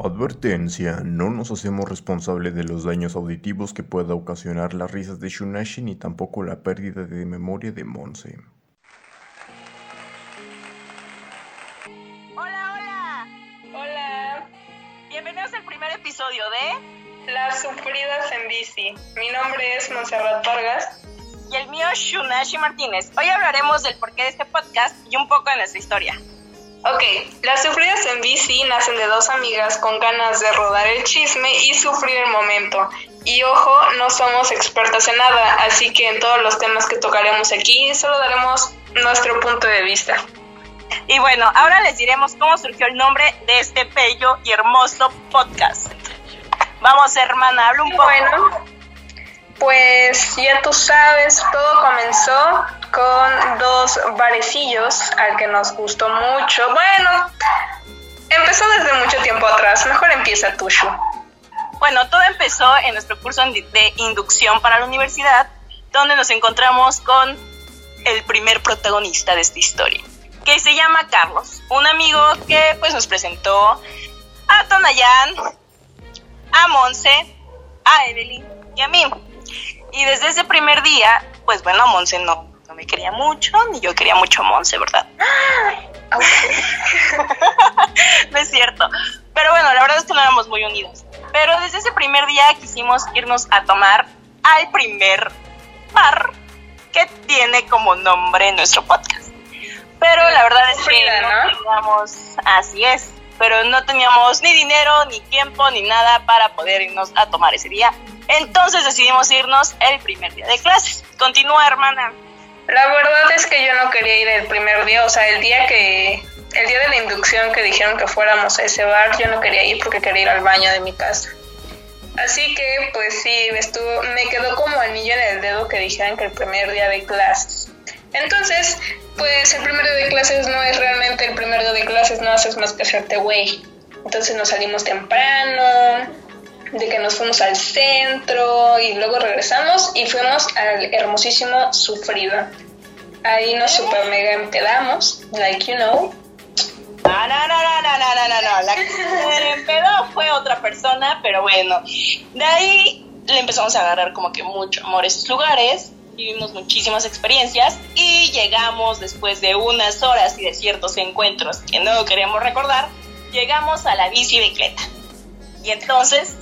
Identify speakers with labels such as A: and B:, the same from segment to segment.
A: Advertencia, no nos hacemos responsables de los daños auditivos que pueda ocasionar las risas de Shunashi ni tampoco la pérdida de memoria de Monse.
B: Hola, hola.
C: Hola,
B: Bienvenidos al primer episodio de
C: las sufridas en bici. Mi nombre es Monserrat Vargas.
B: y el mío Shunashi Martínez. Hoy hablaremos del porqué de este podcast y un poco de nuestra historia.
C: Ok, las sufridas en bici nacen de dos amigas con ganas de rodar el chisme y sufrir el momento. Y ojo, no somos expertas en nada, así que en todos los temas que tocaremos aquí solo daremos nuestro punto de vista.
B: Y bueno, ahora les diremos cómo surgió el nombre de este bello y hermoso podcast. Vamos, hermana, habla un poco.
C: Bueno, pues ya tú sabes, todo comenzó con dos barecillos al que nos gustó mucho. Bueno, empezó desde mucho tiempo atrás. Mejor empieza tú.
B: Bueno, todo empezó en nuestro curso de inducción para la universidad, donde nos encontramos con el primer protagonista de esta historia, que se llama Carlos, un amigo que pues nos presentó a Tonayan, a Monse, a Evelyn y a mí. Y desde ese primer día, pues bueno, Monse no, no me quería mucho, ni yo quería mucho a Monse, ¿verdad? no es cierto. Pero bueno, la verdad es que no éramos muy unidos. Pero desde ese primer día quisimos irnos a tomar al primer bar que tiene como nombre nuestro podcast. Pero la verdad es que ¿no? teníamos, así es, pero no teníamos ni dinero, ni tiempo, ni nada para poder irnos a tomar ese día. Entonces decidimos irnos el primer día de clases. Continúa, hermana.
C: La verdad es que yo no quería ir el primer día, o sea, el día que, el día de la inducción que dijeron que fuéramos a ese bar, yo no quería ir porque quería ir al baño de mi casa. Así que, pues sí, estuvo, me quedó como anillo en el dedo que dijeran que el primer día de clases. Entonces, pues el primer día de clases no es realmente el primer día de clases, no haces más que hacerte güey. Entonces nos salimos temprano, de que nos fuimos al centro y luego regresamos y fuimos al hermosísimo Sufrida. Ahí nos super mega empedamos, like you know.
B: No, no, no, no, no, no, no, no, La que se empedó fue otra persona, pero bueno. De ahí le empezamos a agarrar como que mucho amor a lugares vivimos muchísimas experiencias y llegamos después de unas horas y de ciertos encuentros que no queremos recordar, llegamos a la bicicleta. Y entonces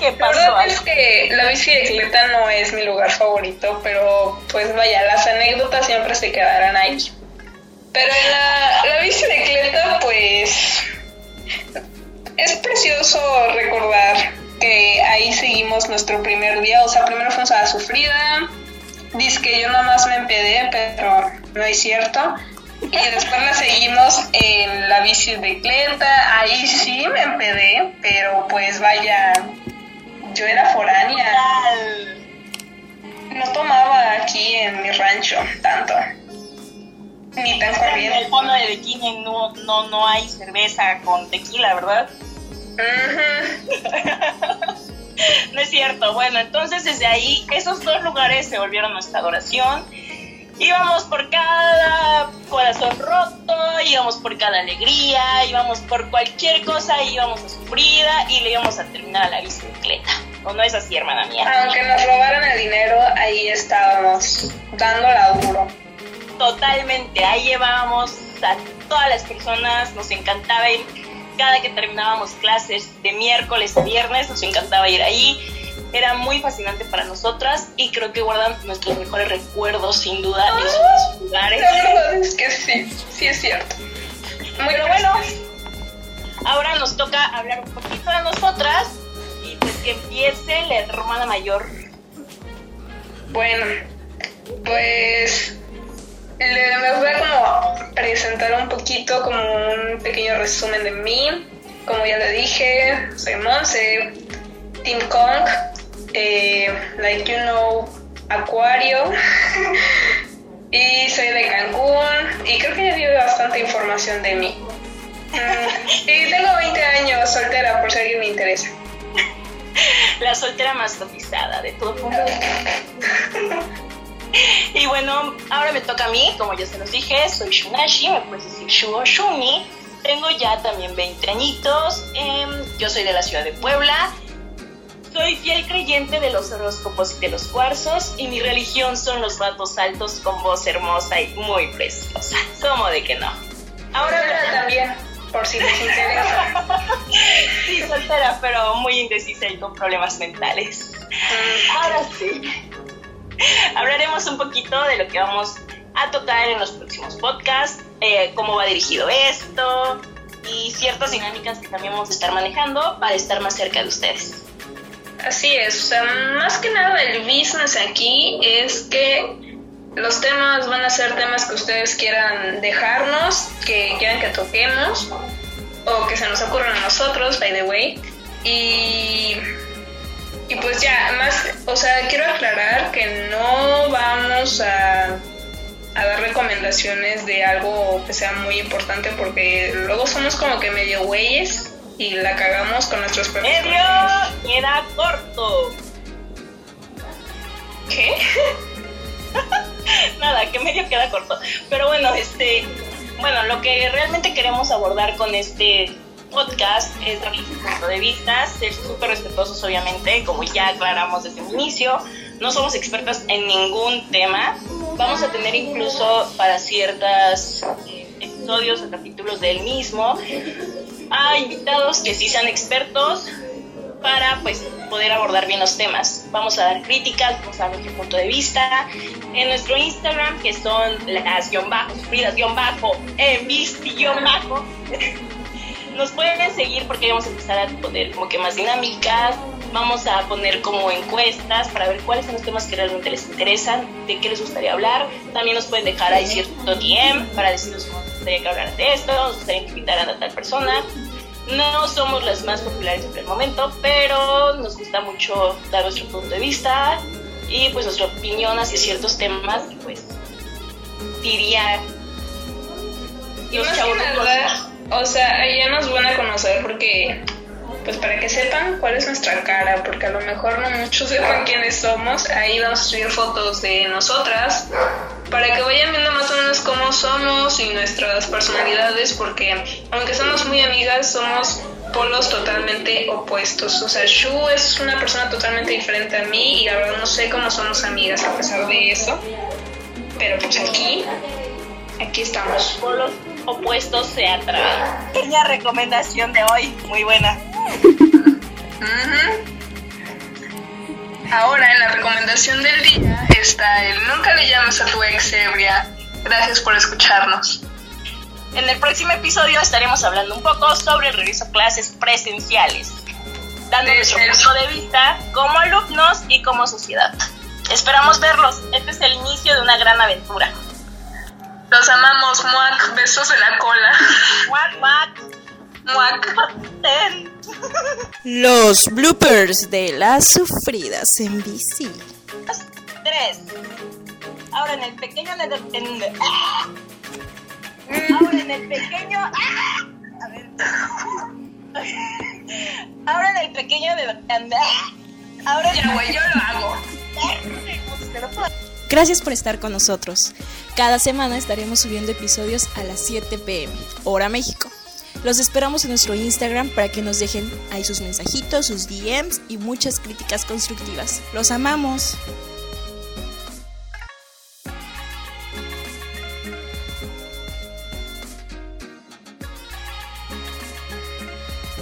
B: ¿qué
C: La
B: pasó
C: verdad
B: ahí?
C: es que la bicicleta no es mi lugar favorito, pero pues vaya, las anécdotas siempre se quedarán ahí. Pero en la, la bicicleta, pues es precioso recordar que ahí seguimos nuestro primer día. O sea, primero fuimos a la sufrida. Dice que yo nomás me empedé, pero no es cierto. Y después la seguimos en la bicicleta. Ahí sí me empedé, pero pues vaya, yo era foránea. No tomaba aquí en mi rancho tanto. Ni tan
B: En el
C: corriente.
B: fondo de bikini no, no, no hay cerveza con tequila, ¿verdad? No es cierto. Bueno, entonces desde ahí esos dos lugares se volvieron nuestra adoración. Íbamos por cada corazón roto, íbamos por cada alegría, íbamos por cualquier cosa, íbamos a sufrida y le íbamos a terminar a la bicicleta. ¿O no es así, hermana mía?
C: Aunque nos robaran el dinero, ahí estábamos, dándola duro.
B: Totalmente, ahí llevábamos a todas las personas, nos encantaba ir cada que terminábamos clases de miércoles a viernes, nos encantaba ir ahí, era muy fascinante para nosotras y creo que guardan nuestros mejores recuerdos sin duda en esos lugares.
C: La verdad es que sí, sí es cierto. Muy
B: Pero bueno, ahora nos toca hablar un poquito de nosotras y pues que empiece la hermana mayor.
C: Bueno, pues le- me voy a como presentar un poquito como un pequeño resumen de mí. Como ya le dije, soy Monse, Team Kong, eh, like you know, Acuario. y soy de Cancún y creo que ya dio bastante información de mí. Mm, y tengo 20 años, soltera, por si alguien me interesa.
B: La soltera más cotizada de todo de Y bueno, ahora me toca a mí, como ya se los dije, soy Shunashi, me puedes decir Shu o Shuni. Tengo ya también 20 añitos. Em, yo soy de la ciudad de Puebla. Soy fiel creyente de los horóscopos y de los cuarzos y mi religión son los vatos altos con voz hermosa y muy preciosa. ¿Cómo de que no?
C: Ahora también, por si les interesa.
B: sí, soltera, pero muy indecisa y con problemas mentales. Mm, Ahora sí. Hablaremos un poquito de lo que vamos a tocar en los próximos podcasts, eh, cómo va dirigido esto y ciertas dinámicas que también vamos a estar manejando para estar más cerca de ustedes.
C: Así es, o sea, más que nada el business aquí es que los temas van a ser temas que ustedes quieran dejarnos, que quieran que toquemos o que se nos ocurran a nosotros, by the way. Y, y pues ya, más, o sea, quiero aclarar que no vamos a a dar recomendaciones de algo que sea muy importante porque luego somos como que medio güeyes y la cagamos con nuestros
B: perros. Medio queda corto.
C: ¿Qué?
B: Nada, que medio queda corto. Pero bueno, este, bueno, lo que realmente queremos abordar con este podcast es darles un punto de vista, ser súper respetuosos obviamente, como ya aclaramos desde el inicio, no somos expertos en ningún tema, vamos a tener incluso para ciertos eh, episodios o capítulos del mismo a invitados que sí sean expertos para pues poder abordar bien los temas. Vamos a dar críticas, vamos a dar nuestro punto de vista. En nuestro Instagram, que son las guion bajo, sufridas guion bajo, en guion bajo, nos pueden seguir porque vamos a empezar a poner como que más dinámicas, vamos a poner como encuestas para ver cuáles son los temas que realmente les interesan, de qué les gustaría hablar. También nos pueden dejar ahí cierto DM para decirnos cómo les gustaría que hablar de esto, nos gustaría invitar a tal persona. No somos las más populares en el momento, pero nos gusta mucho dar nuestro punto de vista y pues nuestra opinión hacia ciertos temas y pues diría
C: los chavos o sea, ya nos van a conocer porque, pues para que sepan cuál es nuestra cara, porque a lo mejor no muchos sepan quiénes somos, ahí vamos a subir fotos de nosotras, para que vayan viendo más o menos cómo somos y nuestras personalidades, porque aunque somos muy amigas, somos polos totalmente opuestos. O sea, Shu es una persona totalmente diferente a mí y la verdad no sé cómo somos amigas a pesar de eso. Pero pues aquí, aquí estamos.
B: Polos opuestos se atraen. Pequeña recomendación de hoy, muy buena.
C: Ahora en la recomendación del día está el nunca le llames a tu ex ebria. Gracias por escucharnos.
B: En el próximo episodio estaremos hablando un poco sobre el regreso a clases presenciales, dando nuestro punto de vista como alumnos y como sociedad. Esperamos verlos. Este es el inicio de una gran aventura.
C: Los amamos, muac, besos en la cola.
B: Muac,
C: muac.
D: Los bloopers de las sufridas en bici.
B: Tres. Ahora en el pequeño. En el, ¡ah! Ahora en el pequeño. ¡ah! A ver. Ahora en el pequeño de. ¡ah!
C: Ahora ya, güey, yo lo hago.
D: Gracias por estar con nosotros. Cada semana estaremos subiendo episodios a las 7 pm, hora México. Los esperamos en nuestro Instagram para que nos dejen ahí sus mensajitos, sus DMs y muchas críticas constructivas. Los amamos.